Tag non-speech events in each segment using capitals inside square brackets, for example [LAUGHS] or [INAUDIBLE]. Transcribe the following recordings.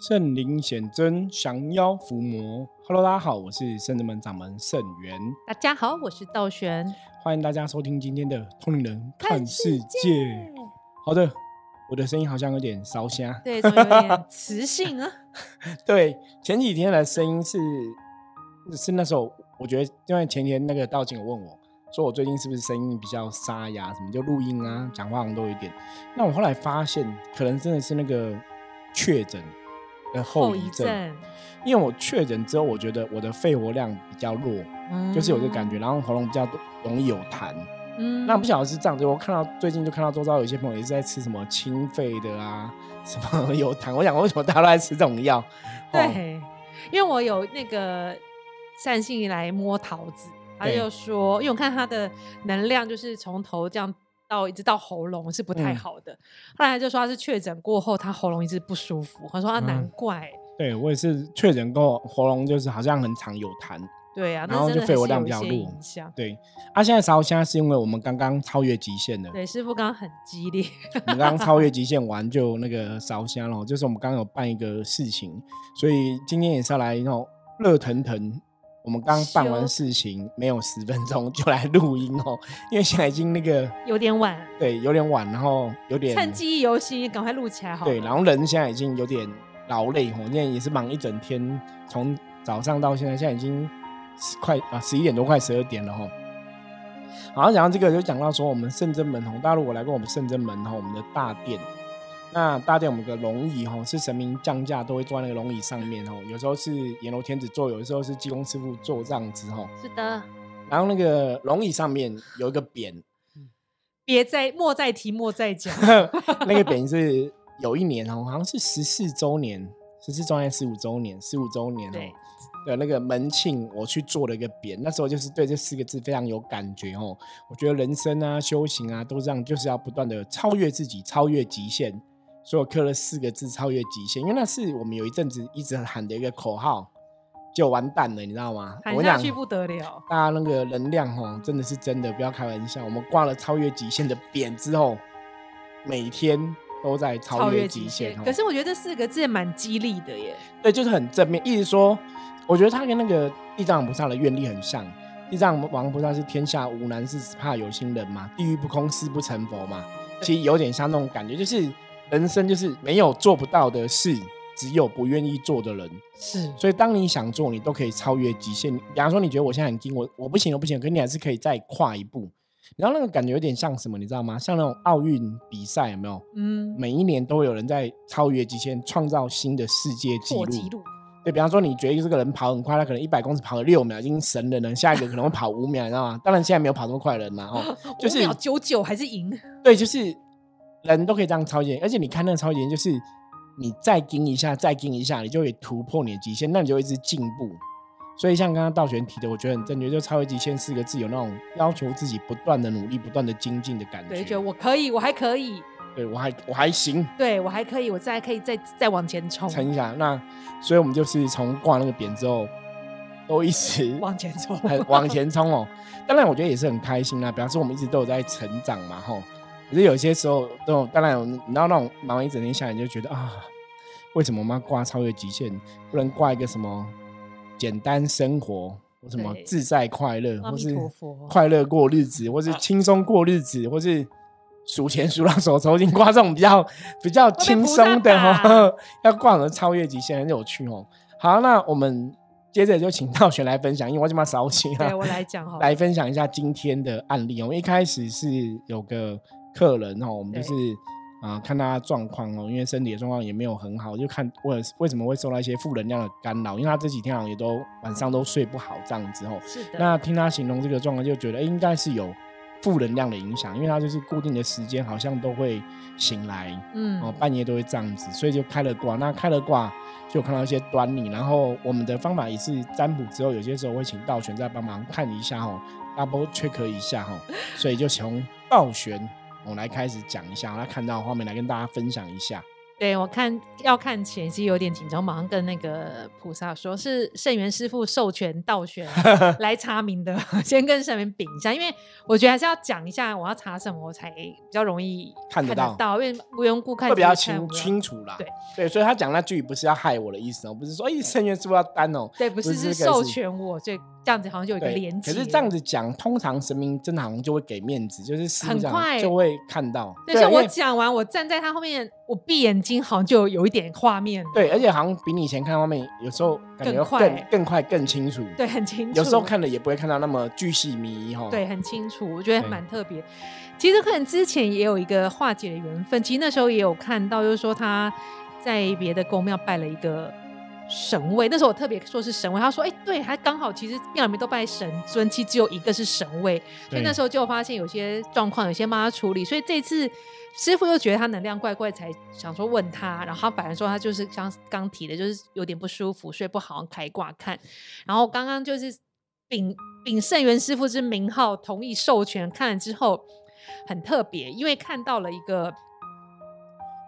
圣灵显真，降妖伏魔。Hello，大家好，我是圣人门掌门圣元，大家好，我是道玄，欢迎大家收听今天的《通灵人看看世世界》。好的，我的声音好像有点烧瞎。对，怎么有点磁性啊？[LAUGHS] 对，前几天的声音是是那时候，我觉得因为前天那个道警有问我说我最近是不是声音比较沙哑，什么就录音啊、讲话好像都有一点。那我后来发现，可能真的是那个确诊的后遗症。因为我确诊之后，我觉得我的肺活量比较弱，嗯就是有这个感觉，然后喉咙比较容易有痰。嗯那不晓得是这样子，我看到最近就看到周遭有一些朋友也是在吃什么清肺的啊，什么 [LAUGHS] 有痰。我想为什么大家都在吃这种药？哦，对，因为我有那个善信来摸桃子，他就说，因为我看他的能量就是从头这样到一直到喉咙是不太嗯好的，后来他就说他是确诊过后，他喉咙一直不舒服，他说啊嗯难怪，对我也是确诊过后，喉咙就是好像很常有痰。对啊，然后就肺活量比较弱。对，啊，现在烧香是因为我们刚刚超越极限了，对，师傅刚刚很激烈，我们刚刚超越极限完就那个烧香了，就是我们刚刚有办一个事情，所以今天也是要来那种热腾腾。我们刚办完事情没有十分钟就来录音哦，因为现在已经那个 [LAUGHS] 有点晚，对有点晚，然后有点趁记忆犹新，赶快录起来好。对，然后人现在已经有点劳累哦，现在也是忙一整天，从早上到现在，现在已经十快啊十一点多，快十二点了哈。然后讲到这个，就讲到说我们圣真门哦，大家如果来过我们圣真门哈，我们的大殿，那大殿我们有个龙椅哈，是神明降驾都会坐在那个龙椅上面哦，有时候是阎罗天子坐，有的时候是济公师傅坐这样子哈。是的，然后那个龙椅上面有一个匾，别再莫再提，莫再讲。[LAUGHS] 那个匾是有一年哦，好像是十四周年，十四周年、十五周年、十五周年哦对的那个门庆，我去做了一个匾。那时候就是对这四个字非常有感觉哦。我觉得人生啊、修行啊，都这样，就是要不断的超越自己，超越极限。所以我刻了四个字“超越极限”，因为那是我们有一阵子一直喊的一个口号，就完蛋了，你知道吗？我喊下去不得了。大家那个能量哦，真的是真的，不要开玩笑。我们挂了超越极限的匾之后，每天都在超越极限。哦可是我觉得这四个字也蛮激励的耶。对，就是很正面，意思说，我觉得他跟那个地藏王菩萨的愿力很像。地藏王菩萨是天下无难事，只怕有心人嘛，地狱不空，誓不成佛嘛。其实有点像那种感觉，就是人生就是没有做不到的事，只有不愿意做的人。是，所以当你想做，你都可以超越极限。比方说，你觉得我现在很精，我我不行，我不行，可你还是可以再跨一步。然后那个感觉有点像什么，你知道吗？像那种奥运比赛有没有？嗯，每一年都会有人在超越极限，创造新的世界纪录。对比方说，你觉得这个人跑很快，他可能一百公尺跑了六秒，已经神人了。下一个可能会跑五秒，你知道吗？当然现在没有跑这么快的人嘛，哦，[LAUGHS] 就是五秒九九还是赢。对，就是人都可以这样超越，而且你看那个超越，就是你再盯一下，再盯一下，你就会突破你的极限，那你就会一直进步。所以像刚刚道玄提的，我觉得很正确，就超越极限四个字有那种要求自己不断的努力、不断的精进的感觉。对，觉得我可以，我还可以，对我还我还行，对我还可以，我再可以再再往前冲，撑一下。那所以我们就是从挂那个匾之后，都一直往前冲。很 [LAUGHS] 往前冲哦。当然，我觉得也是很开心啦。比方说，我们一直都有在成长嘛，吼。可是有些时候都有，当然有，你知道那种忙一整天下来，你就觉得啊，为什么我们要挂超越极限？不能挂一个什么简单生活，或什么自在快乐，或是快乐过日子，或是 [LAUGHS] 轻松过日子，或是数钱数到手抽筋，挂这种比较 [LAUGHS] 比较轻松的菩萨哦，[LAUGHS] 要挂什么超越极限，很有趣哦。好，那我们接着就请道玄来分享，因为我这么少请啊对，我来讲哈。来分享一下今天的案例哦。我们一开始是有个客人哦，我们就是啊、看他的状况哦，因为身体的状况也没有很好，就看为为什么会受到一些负能量的干扰，因为他这几天好像也都晚上都睡不好这样子哦。是的，那听他形容这个状况，就觉得、诶应该是有负能量的影响，因为他就是固定的时间好像都会醒来，嗯哦，半夜都会这样子，所以就开了卦。那开了卦就看到一些端倪，然后我们的方法也是占卜之后，有些时候会请道玄再帮忙看一下哦，double check 一下哈，所以就从道玄我们来开始讲一下，来看到的画面来跟大家分享一下。对我看要看前，期有点紧张，马上跟那个菩萨说，是圣元师傅授权道玄 [LAUGHS] 来查明的，先跟圣元禀一下，因为我觉得还是要讲一下我要查什么，我才比较容易看得到因为无缘故看会比较清清清楚啦。对对，所以他讲那句不是要害我的意思哦，不是说哎圣元师傅要担哦，对，不是是授权我，所以这样子好像就有一个连接。可是这样子讲，通常神明真的好像就会给面子，就是很快就会看到。就是我讲完，我站在他后面，我闭眼睛好像就有一点画面。对，而且好像比你以前看画面，有时候更快、更更快、更清楚。对，很清楚。有时候看了也不会看到那么巨细靡遗哈。对，很清楚，我觉得蛮特别。其实可能之前也有一个化解的缘分，其实那时候也有看到，就是说他在别的宫庙拜了一个。神位，那时候我特别说是神位，他说：“哎，对，还刚好，其实庙里面都拜神尊，其实只有一个是神位，所以那时候就发现有些状况，有些帮他处理。所以这次师傅又觉得他能量怪怪，才想说问他，然后他本来说他就是像刚提的，就是有点不舒服，睡不好，开挂看。然后刚刚就是秉秉圣元师傅之名号，同意授权看了之后，很特别，因为看到了一个。”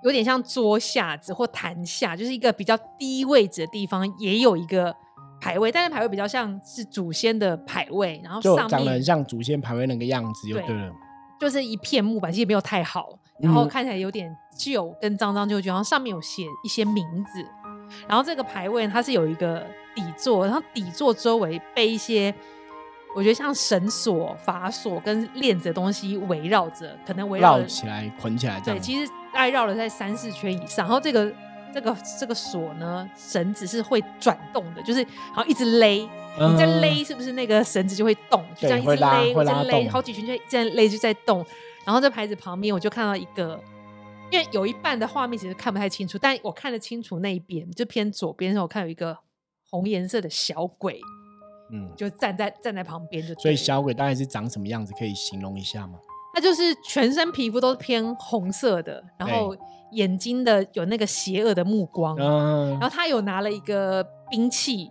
有点像桌下子或坛下，就是一个比较低位置的地方，也有一个牌位，但是牌位比较像是祖先的牌位，然后就长得很像祖先牌位那个样子，就对了，就是一片木板，其实没有太好，然后看起来有点旧跟脏脏旧旧，然后上面有写一些名字，然后这个牌位它是有一个底座，然后底座周围被一些。我觉得像绳索、法锁跟链子的东西围绕着，可能围绕起来、捆起来。对，其实大概绕了在三四圈以上。然后这个、这个、这个锁呢，绳子是会转动的，就是好像一直勒。你在勒，是不是那个绳子就会动？就这样一直勒，一直勒，好几圈就这样勒就在动。然后在牌子旁边，我就看到一个，因为有一半的画面其实看不太清楚，但我看得清楚那一边，就偏左边的时候，我看有一个红颜色的小鬼。嗯，就站在站在旁边就。所以小鬼大概是长什么样子？可以形容一下吗？它就是全身皮肤都是偏红色的，然后眼睛的有那个邪恶的目光，然后他有拿了一个兵器，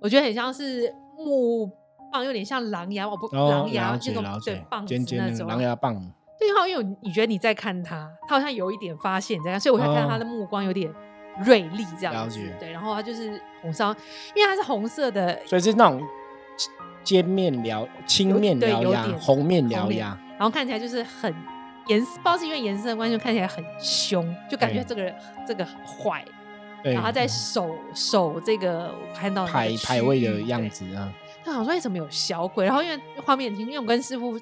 我觉得很像是木棒，有点像狼牙，我不狼牙那种对棒子那种狼牙棒。对，好，因为你觉得你在看他，他好像有一点发现你在看，所以我才看他的目光有点锐利这样子。对，然后他就是红烧，因为他是红色的，所以是那种。尖面獠、青面獠牙、红面獠牙，然后看起来就是很颜色，不知道是因为颜色的关系，看起来很凶，就感觉这个人这个坏。然后他在守守这个看到排排位的样子啊。他想说为什么有小鬼？然后因为画面很清因为我跟师傅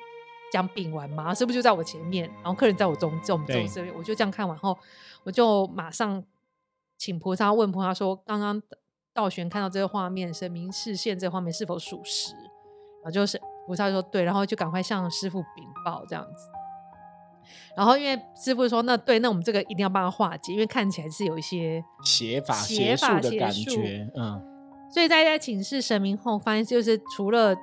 讲饼完嘛，师傅就在我前面，然后客人在我中在我们中这边，我就这样看完后，我就马上请菩萨问菩萨说：刚刚道玄看到这个画面，神明视线这个画面是否属实？然后就是菩萨说对，然后就赶快向师傅禀报这样子。然后因为师傅说那对，那我们这个一定要帮他化解，因为看起来是有一些邪法邪术的感觉，嗯。所以大家请示神明后，发现就是除了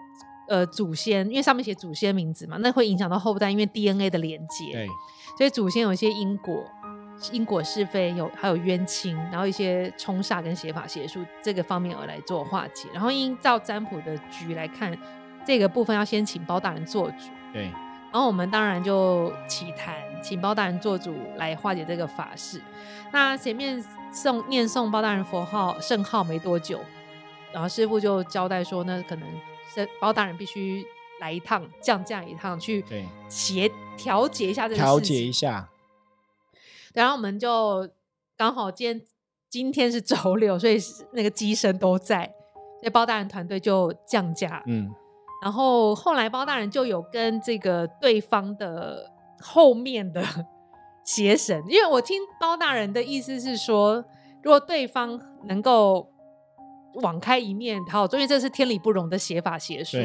呃祖先，因为上面写祖先名字嘛，那会影响到后代，因为 DNA 的连接。对。所以祖先有一些因果，因果是非有，还有冤亲，然后一些冲煞跟邪法邪术这个方面而来做化解。然后依照占卜的局来看。这个部分要先请包大人做主，对，然后我们当然就起坛，请包大人做主来化解这个法事。那前面诵念诵包大人佛号圣号没多久，然后师傅就交代说，那可能是包大人必须来一趟降价一趟，去协调节一下这个调节一下。然后我们就刚好今天今天是 [LAUGHS] 周六，所以那个机身都在，所以包大人团队就降价，嗯。然后后来包大人就有跟这个对方的后面的邪神，因为我听包大人的意思是说，如果对方能够网开一面，好，因为这是天理不容的邪法邪术。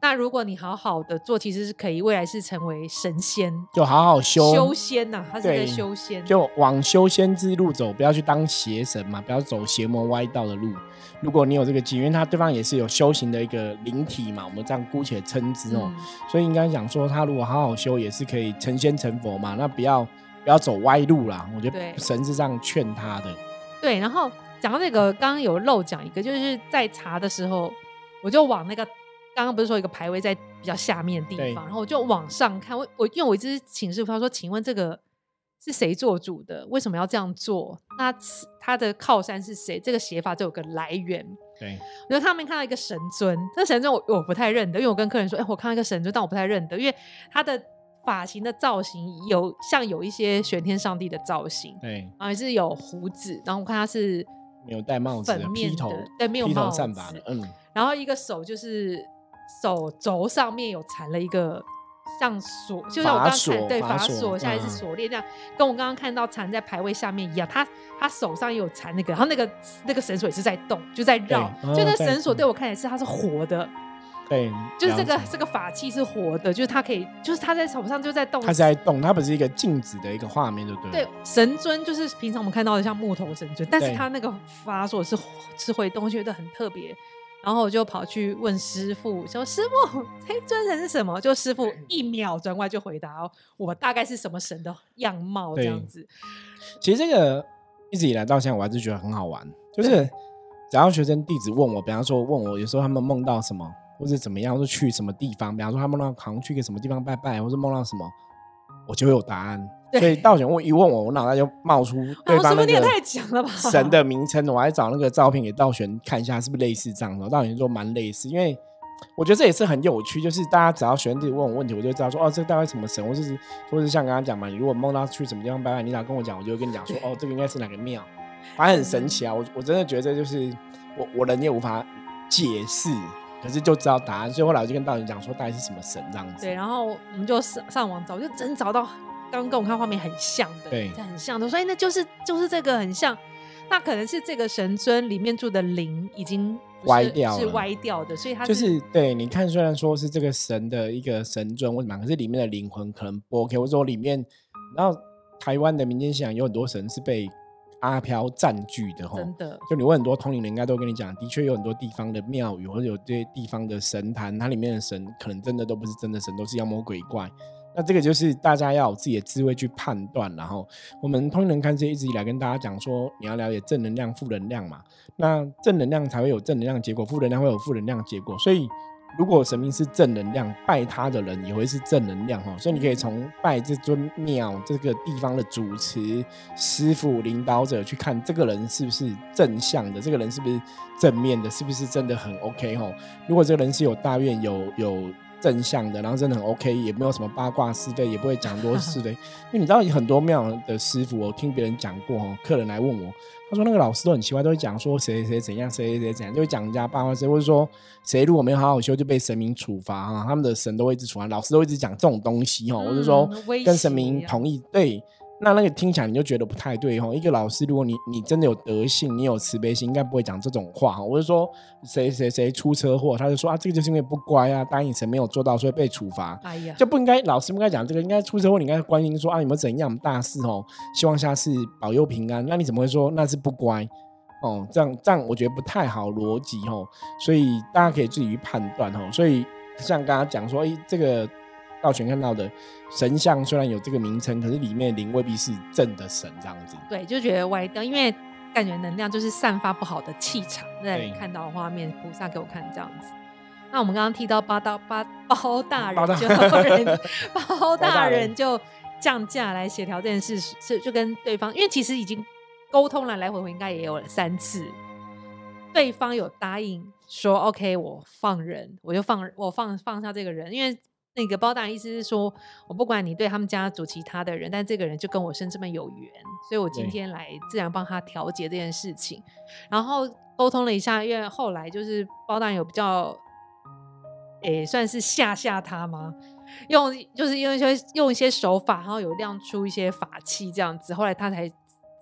那如果你好好的做，其实是可以未来是成为神仙，就好好修修仙呐，他是在修仙，就往修仙之路走，不要去当邪神嘛，不要走邪魔歪道的路。如果你有这个机，因为他对方也是有修行的一个灵体嘛，我们这样姑且称之哦，所以应该讲说，他如果好好修，也是可以成仙成佛嘛。那不要不要走歪路啦，我觉得神是这样劝他的。对，然后讲到那个，刚刚有漏讲一个，就是在查的时候，我就往那个。刚刚不是说一个排位在比较下面的地方，然后我就往上看，我我因为我一直请示他说，请问这个是谁做主的？为什么要这样做？那他的靠山是谁？这个写法就有个来源。对，我觉得他们看到一个神尊，这神尊我我不太认得，因为我跟客人说，哎，我看到一个神尊，但我不太认得，因为他的发型的造型有像有一些玄天上帝的造型，对，然后是有胡子，然后我看他是没有戴帽子，的面头，对，没有帽子，嗯，然后一个手就是手肘上面有缠了一个。像锁，就像我刚刚看对法锁，下来是锁链这样，跟我刚刚看到缠在牌位下面一样。他他手上也有缠那个，然后那个那个绳索也是在动，就在绕。就那绳索对我看起来是它是活的，对，就是这个这个法器是活的，就是它可以，就是它在手上就在动，它在动，它不是一个静止的一个画面，就对。对，神尊就是平常我们看到的像木头神尊，但是它那个法锁是是会动，我觉得很特别。然后我就跑去问师傅，说：“师傅，这尊神是什么？”就师傅一秒转过来就回答：“我大概是什么神的样貌这样子。”其实这个一直以来到现在，我还是觉得很好玩。就是只要学生弟子问我，比方说问我，有时候他们梦到什么，或者怎么样，或者去什么地方，比方说他梦到好像去个什么地方拜拜，或者梦到什么，我就有答案。所以道玄问一问我，我脑袋就冒出对方那个神的名称。我还找那个照片给道玄看一下，是不是类似这样的？道玄说蛮类似，因为我觉得这也是很有趣。就是大家只要学生弟问我问题，我就知道说哦，这大概什么神，或者是或者像刚刚讲嘛，你如果梦到去什么地方拜拜，你哪跟我讲，我就会跟你讲说哦，这个应该是哪个庙，反正很神奇啊。我我真的觉得就是我我人也无法解释，可是就知道答案。所以后来我就跟道玄讲说，大概是什么神这样子。对，然后我们就上上网找，就真找到。刚跟我看画面很像的，对，很像的，所以那就是就是这个很像，那可能是这个神尊里面住的灵已经歪掉，是歪掉的，所以它就是对。你看，虽然说是这个神的一个神尊，为什么？可是里面的灵魂可能不 OK。或者说里面，然后台湾的民间信仰有很多神是被阿飘占据的，哈，真的。就你问很多通灵人，应该都跟你讲，的确有很多地方的庙宇或者有这些地方的神坛，它里面的神可能真的都不是真的神，都是妖魔鬼怪。那这个就是大家要有自己的智慧去判断，然后我们通灵人看这一直以来跟大家讲说，你要了解正能量、负能量嘛。那正能量才会有正能量结果，负能量会有负能量结果。所以如果神明是正能量，拜他的人也会是正能量哈。所以你可以从拜这尊庙这个地方的主持师傅、领导者去看这个人是不是正向的，这个人是不是正面的，是不是真的很 OK 哈。如果这个人是有大愿、有有。正向的，然后真的很 OK，也没有什么八卦是非，也不会讲多是非。[LAUGHS] 因为你知道，很多庙的师傅，我听别人讲过哦，客人来问我，他说那个老师都很奇怪，都会讲说谁谁谁怎样，谁谁谁怎样，就会讲人家八卦谁，或者说谁如果没有好好修就被神明处罚啊，他们的神都会一直处罚，老师都一直讲这种东西哦，或者说跟神明同意对。那那个听起来你就觉得不太对哦。一个老师，如果你你真的有德性，你有慈悲心，应该不会讲这种话哈。我就说谁谁谁出车祸，他就说啊，这个就是因为不乖啊，答应谁没有做到，所以被处罚。哎呀，就不应该老师不应该讲这个，应该出车祸，你应该关心说啊，有没有怎样大事哦？希望下次保佑平安。那你怎么会说那是不乖哦？这样这样我觉得不太好逻辑哦。所以大家可以自己去判断哦。所以像刚刚讲说，哎，这个。道玄看到的神像虽然有这个名称，可是里面灵未必是正的神这样子。对，就觉得歪掉，因为感觉能量就是散发不好的气场。在看到画面，菩萨给我看这样子。那我们刚刚提到八大八包大 [LAUGHS] 人，[LAUGHS] 就人包大人就降价来协调这件事，是就跟对方，因为其实已经沟通了，来回回应该也有了三次，对方有答应说 OK，我放人，我就放我放放下这个人，因为。那个包大人意思是说，我不管你对他们家族其他的人，但这个人就跟我生这么有缘，所以我今天来自然帮他调节这件事情。然后沟通了一下，因为后来就是包大人有比较，诶，算是吓吓他吗？用就是用一些用一些手法，然后有亮出一些法器这样子，后来他才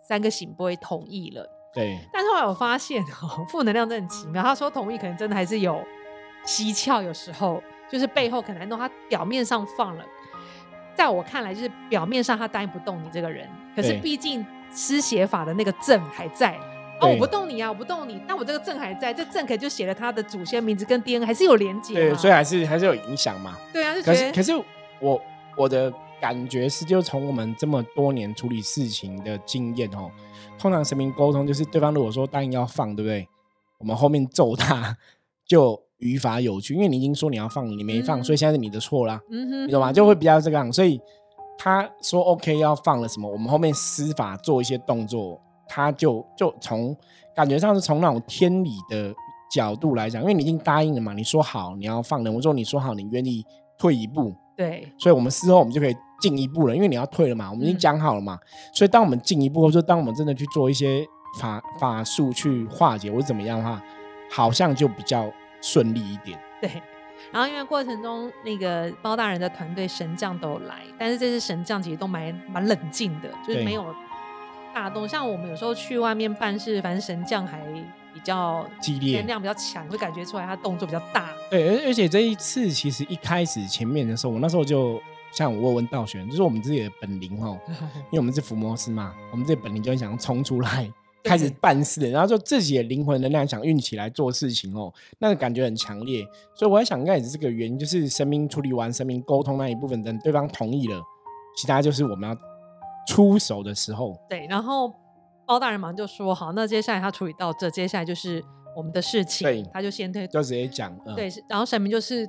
三个醒波同意了。对。但是后来我发现哦，[LAUGHS] 负能量真的很奇妙。他说同意，可能真的还是有蹊跷，有时候。就是背后可能弄他表面上放了，在我看来，就是表面上他答应不动你这个人，可是毕竟施写法的那个证还在。哦，我不动你啊，我不动你，但我这个证还在，这证可就写了他的祖先名字跟 DNA 还是有连接。对，所以还是还是有影响嘛。对啊，可是可是我我的感觉是，就从我们这么多年处理事情的经验哦，通常神明沟通就是对方如果说答应要放，对不对？我们后面揍他 [LAUGHS] 就。语法有趣，因为你已经说你要放，你没放，所以现在是你的错啦，嗯哼你懂吗？就会比较这个样，所以他说 OK 要放了什么，我们后面施法做一些动作，他就就从感觉上是从那种天理的角度来讲，因为你已经答应了嘛，你说好你要放人，我说你说好你愿意退一步，对，所以我们事后我们就可以进一步了，因为你要退了嘛，我们已经讲好了嘛，所以当我们进一步，或者说当我们真的去做一些法法术去化解或者怎么样的话，好像就比较顺利一点。对。然后因为过程中那个包大人的团队神将都有来，但是这次神将其实都蛮蛮冷静的，就是没有大动。像我们有时候去外面办事，反正神将还比较激烈，能量比较强，会感觉出来他动作比较大。对，而而且这一次其实一开始前面的时候，我那时候就像我问道玄，就是我们自己的本领哦，[LAUGHS] 因为我们是伏魔师嘛，我们这本领就很想冲出来。开始办事，然后就自己的灵魂能量想运起来做事情哦，那个感觉很强烈，所以我在想，应该也是这个原因，就是神明处理完神明沟通那一部分，等对方同意了，其他就是我们要出手的时候。对，然后包大人马上就说：“好，那接下来他处理到这，接下来就是我们的事情。”对，他就先退，就直接讲。对，然后神明就是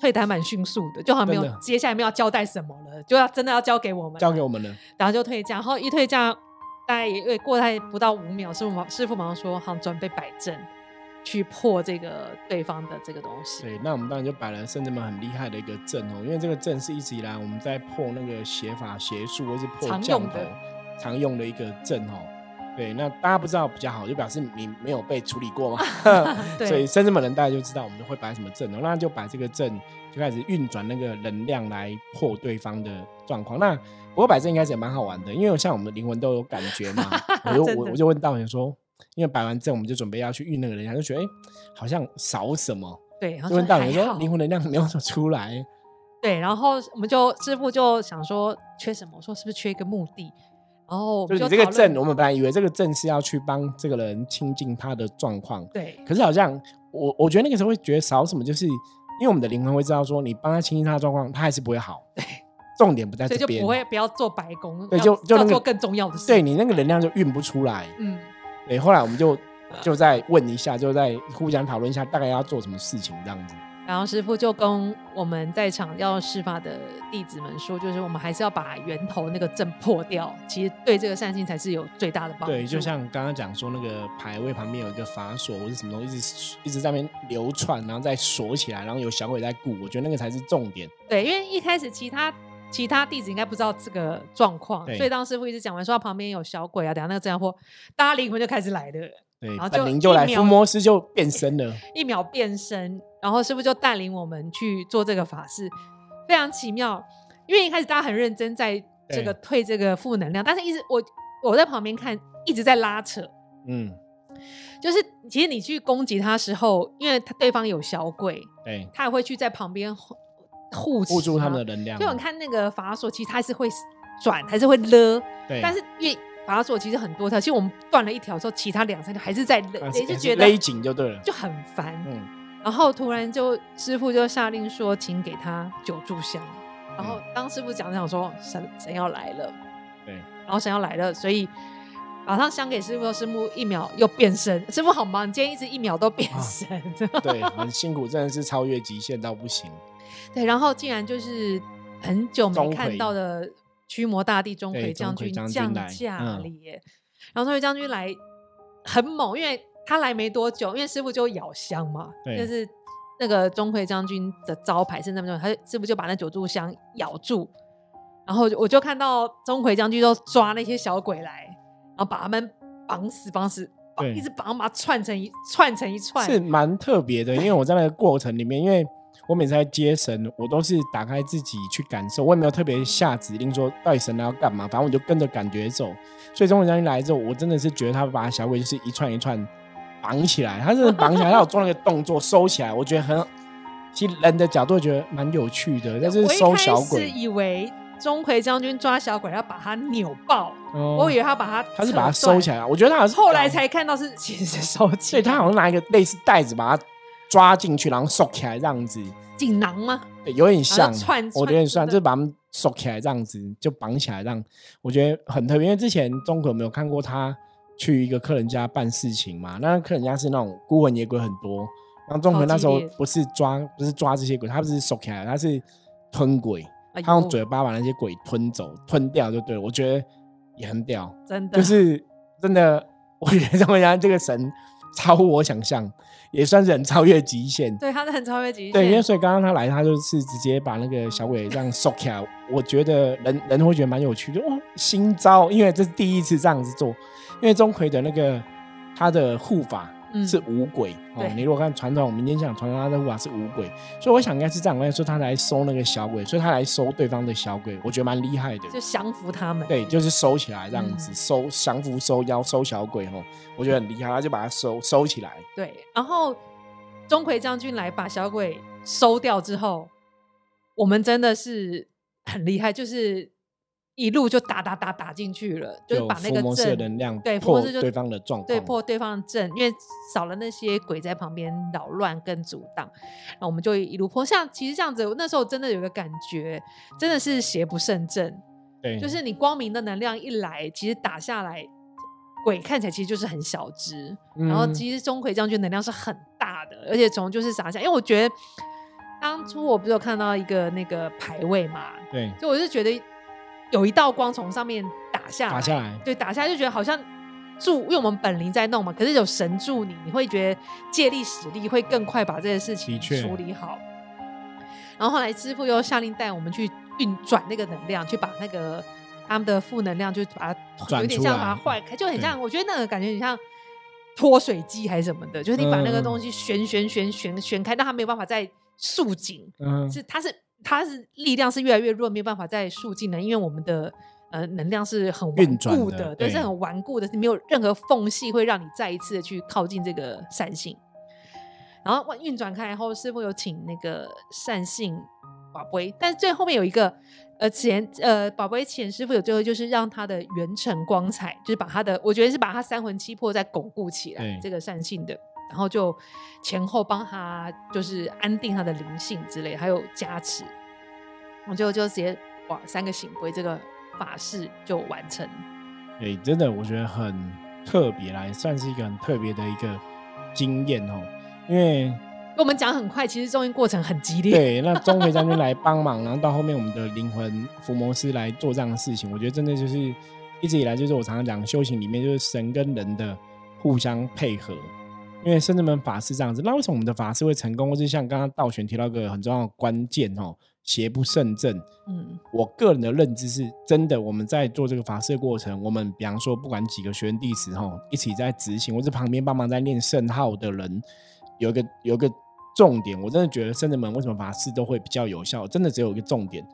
退台蛮迅速的，就好像没有接下来没有交代什么了，就要真的要交给我们，交给我们了，然后就退价，然后一退价。大概也过太不到五秒，师傅马师傅马上说：“好，准备摆阵，去破这个对方的这个东西。”对，那我们当然就摆了甚至们很厉害的一个阵哦，因为这个阵是一直以来我们在破那个邪法邪术或是破降头常用的一个阵哦。对，那大家不知道比较好，就表示你没有被处理过嘛。[LAUGHS] [LAUGHS] 所以甚至们人大家就知道我们会摆什么阵哦，那就摆这个阵就开始运转那个能量来破对方的状况。那不过摆阵应该是也蛮好玩的，因为像我们的灵魂都有感觉嘛。[LAUGHS] 我就我我就问道人说，因为摆完阵我们就准备要去运那个能量，就觉得哎好像少什么。对，就问道人说灵魂能量没有么出来。对，然后我们就师傅就想说缺什么？我说是不是缺一个墓地？然后就你这个证，我们本来以为这个证是要去帮这个人清近他的状况。对。可是好像我我觉得那个时候会觉得少什么，就是因为我们的灵魂会知道说，你帮他清近他的状况，他还是不会好。对。重点不在这边，就不会不要做白工，对，就就做更重要的事。对你那个能量就运不出来。嗯，对。后来我们就就再问一下，就在互相讨论一下，大概要做什么事情这样子。然后师傅就跟我们在场要施法的弟子们说，就是我们还是要把源头那个阵破掉，其实对这个善心才是有最大的帮助。对，就像刚刚讲说，那个牌位旁边有一个法锁或者什么东西，一直一直在那边流窜，然后再锁起来，然后有小鬼在顾，我觉得那个才是重点。对，因为一开始其他。其他弟子应该不知道这个状况，所以当师傅一直讲完说旁边有小鬼啊，等下那个这样或大家灵魂就开始来了，对，然后就就来，伏魔师就变身了，[LAUGHS] 一秒变身，然后师傅就带领我们去做这个法事，非常奇妙。因为一开始大家很认真在这个退这个负能量，但是一直我我在旁边看一直在拉扯，嗯，就是其实你去攻击他时候，因为他对方有小鬼，对，他也会去在旁边。护护住他们的能量，就你看那个法锁，其实他是会转，还是会勒。对。但是因为法锁其实很多条，其实我们断了一条之后，其他两三条还是在勒，也是觉得勒紧就对了，就很烦。嗯。然后突然就师傅就下令说，请给他九炷香。然后当师傅讲讲说神神要来了，对。然后神要来了，所以马上香给师傅，师傅一秒又变身。师傅好忙，你今天一直一秒都变身。对，[LAUGHS] 很辛苦，真的是超越极限到不行。对，然后竟然就是很久没看到的驱魔大帝钟馗将军降驾了耶！然后钟馗将军来很猛，因为他来没多久，因为师傅就咬香嘛，就是那个钟馗将军的招牌是那么重，他师傅就把那九柱香咬住，然后我就看到钟馗将军都抓那些小鬼来，然后把他们绑死，绑死，一直绑，把它串成一串成一串，是蛮特别的。因为我在那个过程里面，因为。我每次在接神，我都是打开自己去感受，我也没有特别下指令说到底神要干嘛，反正我就跟着感觉走。所以钟馗将军来之后，我真的是觉得他把小鬼就是一串一串绑起来，他是绑起来，他有做那个动作收起来，我觉得很，其实人的角度觉得蛮有趣的。但是收小鬼，以为钟馗将军抓小鬼要把他扭爆，我以为他把他他是把他收起来，我觉得他好像后来才看到是其实是收起，来，他好像拿一个类似袋子把它。抓进去，然后收起来，这样子。锦囊吗？对，有点像。串，我有点像，就是把他们收起来，这样子就绑起来，这样我觉得很特别。因为之前钟馗没有看过他去一个客人家办事情嘛，那客人家是那种孤魂野鬼很多，然后钟馗那时候不是抓，不是抓这些鬼，他不是收起来，他是吞鬼，他用嘴巴把那些鬼吞走、吞掉就对了。我觉得也很屌，真的，就是真的，我觉得这样这个神超乎我想象。也算是很超越极限，对，他是很超越极限。对，因为所以刚刚他来，他就是直接把那个小鬼这样收起来。我觉得人人会觉得蛮有趣的哦，新招，因为这是第一次这样子做。因为钟馗的那个他的护法。是五鬼哦，你如果看传统民间讲传统他的话是五鬼，所以我想应该是这样，我说他来收那个小鬼，所以他来收对方的小鬼，我觉得蛮厉害的，就降服他们。对，就是收起来这样子，收降服收妖收小鬼哦，我觉得很厉害，他就把它收收起来。对，然后钟馗将军来把小鬼收掉之后，我们真的是很厉害，就是。一路就打打打打进去了，就是把那个阵能量对破对方的状况，对破对方的阵，因为少了那些鬼在旁边扰乱跟阻挡，然后我们就一路破。像其实这样子，那时候真的有个感觉，真的是邪不胜正。对，就是你光明的能量一来，其实打下来，鬼看起来其实就是很小只，然后其实钟馗将军能量是很大的，而且从就是啥下，因为我觉得当初我不是有看到一个那个牌位嘛，对，就我是觉得。有一道光从上面打下来，打下来，对，打下来就觉得好像助，因为我们本灵在弄嘛，可是有神助你，你会觉得借力使力会更快把这些事情处理好。然后后来师傅又下令带我们去运转那个能量，去把那个他们的负能量就把它有点像把它坏开，就很像，我觉得那个感觉很像脱水机还是什么的，就是你把那个东西旋旋旋旋旋开，让它没有办法再束紧，是它是。它是力量是越来越弱，没有办法再速进了，因为我们的呃能量是很顽固的，对，是很顽固的，是没有任何缝隙会让你再一次的去靠近这个善性。然后运转开后，师傅有请那个善性宝贝，但是最后面有一个呃前呃宝贝前师傅有最后就是让他的元辰光彩，就是把他的我觉得是把他三魂七魄再巩固起来，这个善性的。然后就前后帮他，就是安定他的灵性之类，还有加持。我就就直接哇，三个醒杯这个法事就完成。哎，真的我觉得很特别啦，也算是一个很特别的一个经验哦。因为我们讲很快，其实中间过程很激烈。对，[LAUGHS] 那钟馗将军来帮忙，然后到后面我们的灵魂伏魔师来做这样的事情，我觉得真的就是一直以来就是我常常讲修行里面就是神跟人的互相配合。因为圣至门法师这样子，那为什么我们的法师会成功？或是像刚刚道玄提到个很重要的关键哦，邪不胜正。嗯，我个人的认知是真的，我们在做这个法事的过程，我们比方说不管几个学员弟子吼，一起在执行，或者旁边帮忙在念圣号的人，有一个有一个重点，我真的觉得圣至门为什么法事都会比较有效，真的只有一个重点。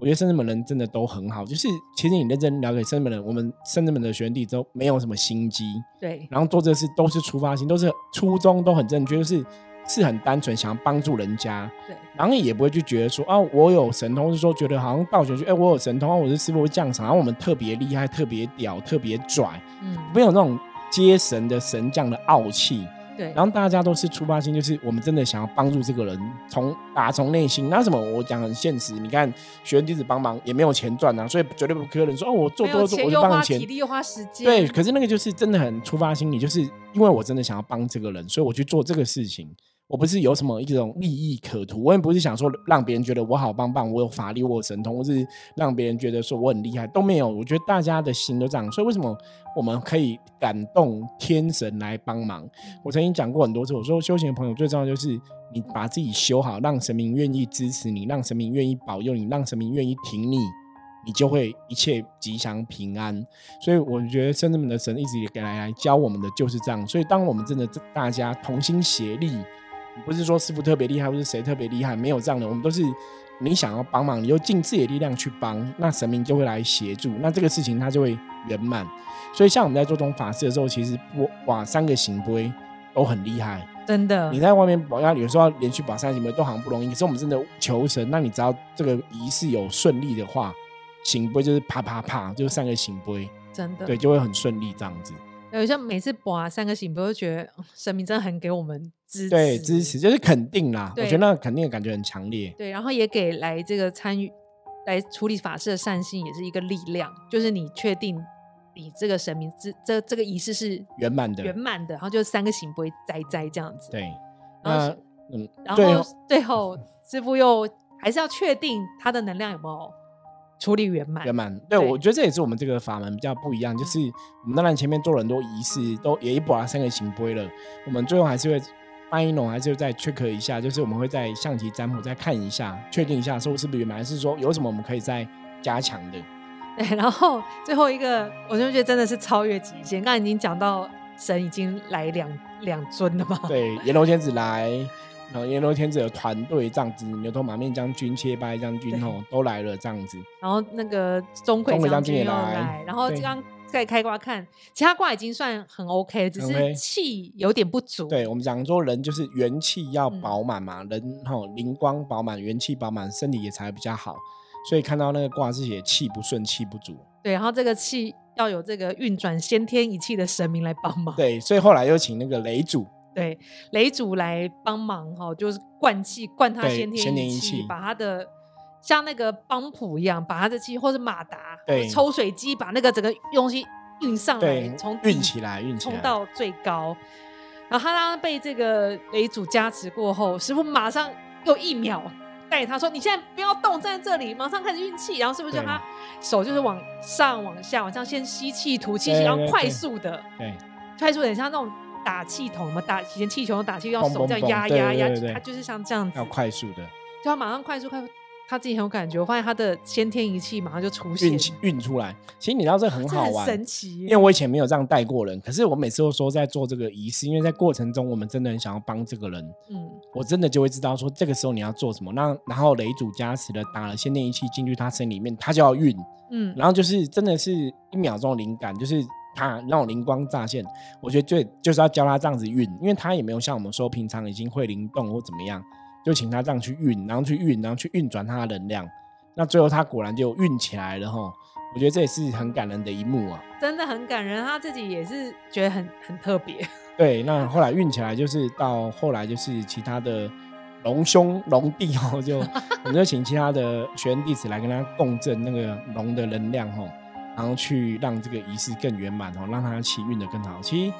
我觉得深圳门人真的都很好，就是其实你认真了解深圳门人，我们深圳门的学弟都没有什么心机，对，然后做这事都是出发心，都是初衷都很正确，就是是很单纯想要帮助人家，对，然后也不会去觉得说啊我有神通，是说觉得好像道学去，哎我有神通，我是师傅降场，然后我们特别厉害、特别屌、特别拽，嗯，没有那种接神的神将的傲气。对，然后大家都是出发心，就是我们真的想要帮助这个人，从打从内心。那什么，我讲很现实，你看学生弟子帮忙也没有钱赚啊，所以绝对不可能说哦，我做多做，我就帮钱，体力又花时间。对，可是那个就是真的很出发心理，就是因为我真的想要帮这个人，所以我去做这个事情。我不是有什么一种利益可图，我也不是想说让别人觉得我好棒棒，我有法力，我有神通，或是让别人觉得说我很厉害，都没有。我觉得大家的心都这样，所以为什么我们可以感动天神来帮忙？我曾经讲过很多次，我说修行的朋友最重要就是你把自己修好，让神明愿意支持你，让神明愿意保佑你，让神明愿意挺你，你就会一切吉祥平安。所以我觉得圣人们的神一直也给来来教我们的就是这样。所以当我们真的大家同心协力。不是说师傅特别厉害，或是谁特别厉害，没有这样的。我们都是你想要帮忙，你就尽自己的力量去帮，那神明就会来协助，那这个事情它就会圆满。所以像我们在做这种法事的时候，其实我把三个行规都很厉害，真的。你在外面保要有时候要连续保三个行规都好像不容易，可是我们真的求神，那你只要这个仪式有顺利的话，行规就是啪啪啪，就是三个行规，真的对，就会很顺利这样子。有像每次播三个醒，不会觉得神明真的很给我们支持，对支持就是肯定啦。我觉得那肯定的感觉很强烈。对，然后也给来这个参与来处理法事的善心也是一个力量，就是你确定你这个神明这这这个仪式是圆满的，圆满的，然后就三个醒不会栽栽这样子。对，那嗯，然后最后师傅又还是要确定他的能量有没有处理圆满。圆满，对我觉得这也是我们这个法门比较不一样，就是我们当然前面做了很多仪式，都也一把三个行杯了，我们最后还是会。翻译龙还是再 check 一下，就是我们会在象棋占卜再看一下，确定一下说是不是圆满，还是说有什么我们可以再加强的。[LAUGHS] 对，然后最后一个，我就觉得真的是超越极限。刚才已经讲到神已经来两两尊了嘛？对，阎罗仙子来，然后阎罗天子的团队这样子，牛头马面将军、切拜将军哦都来了这样子。然后那个钟馗将军也来，然后刚。再开挂看，其他卦已经算很 OK，只是气有点不足。对我们讲说，人就是元气要饱满嘛，人哈灵光饱满，元气饱满，身体也才比较好。所以看到那个卦是写气不顺，气不足。对，然后这个气要有这个运转先天一气的神明来帮忙。对，所以后来又请那个雷主，对雷主来帮忙哈，就是灌气，灌他先天一气，把他的。像那个帮浦一样，把他的气，或者马达、抽水机，把那个整个东西运上来，从运起来，运冲到最高。然后他刚刚被这个雷主加持过后，师傅马上又一秒带他说：“你现在不要动，站在这里，马上开始运气。”然后师傅叫他手就是往上、往下、往上，先吸气、吐气，然后快速的，对，快速点像那种打气筒嘛，打以前气球打气要手这样压压压，它就是像这样子，要快速的，就要马上快速快速。他自己很有感觉，我发现他的先天仪器马上就出现，运运出来。其实你知道这很好玩，神奇。因为我以前没有这样带过人，可是我每次都说在做这个仪式，因为在过程中我们真的很想要帮这个人。嗯，我真的就会知道说这个时候你要做什么。那然后雷主加持的打了先天仪器进去他身里面，他就要运。嗯，然后就是真的是一秒钟的灵感，就是他那种灵光乍现。我觉得最就是要教他这样子运，因为他也没有像我们说平常已经会灵动或怎么样。就请他这样去运，然后去运，然后去运转他的能量，那最后他果然就运起来了哈。我觉得这也是很感人的一幕啊，真的很感人，他自己也是觉得很很特别。[LAUGHS] 对，那后来运起来就是到后来就是其他的龙兄龙弟哦，就 [LAUGHS] 我们就请其他的学员弟子来跟他共振那个龙的能量哈，然后去让这个仪式更圆满哦，让它气运的更好。其实。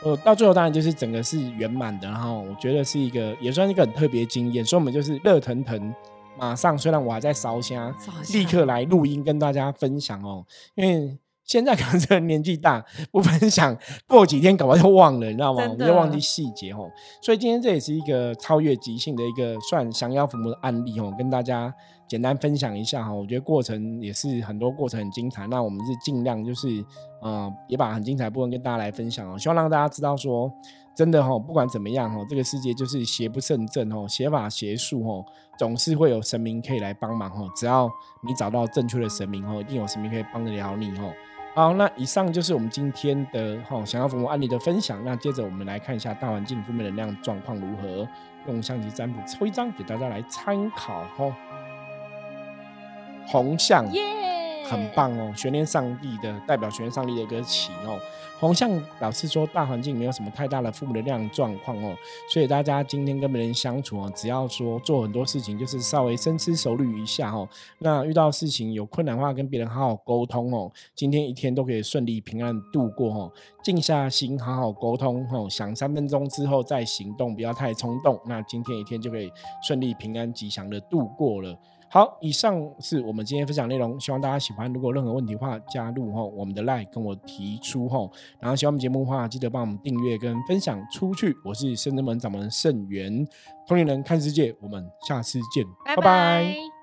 呃，到最后当然就是整个是圆满的，然后我觉得是一个也算是一个很特别经验，所以我们就是热腾腾，马上虽然我还在烧香，立刻来录音跟大家分享哦，因为现在 [LAUGHS] 可能这个年纪大，不分享，过几天搞不好就忘了，你知道吗？我们就忘记细节哦，所以今天这也是一个超越即兴的一个算降妖伏魔的案例哦，跟大家。简单分享一下哈，我觉得过程也是很多过程很精彩。那我们是尽量就是，呃，也把很精彩的部分跟大家来分享哦。希望让大家知道说，真的哈，不管怎么样哈，这个世界就是邪不胜正哦，邪法邪术哦，总是会有神明可以来帮忙哈。只要你找到正确的神明哦，一定有神明可以帮得了你哦。好，那以上就是我们今天的哈想要服务案例的分享。那接着我们来看一下大环境负面能量状况如何，用象棋占卜抽一张给大家来参考哈。红象，很棒哦！悬念上帝的代表，悬念上帝的一个旗哦。红象表示说，大环境没有什么太大的负能量状况哦，所以大家今天跟别人相处哦，只要说做很多事情，就是稍微深思熟虑一下哦。那遇到事情有困难的话，跟别人好好沟通哦。今天一天都可以顺利平安度过哦。静下心，好好沟通哦。想三分钟之后再行动，不要太冲动。那今天一天就可以顺利平安吉祥的度过了。好，以上是我们今天分享内容，希望大家喜欢。如果任何问题的话，加入吼我们的 line 跟我提出吼。然后喜欢我们节目的话，记得帮我们订阅跟分享出去。我是圣真门掌门盛元，通灵人看世界，我们下次见，拜拜。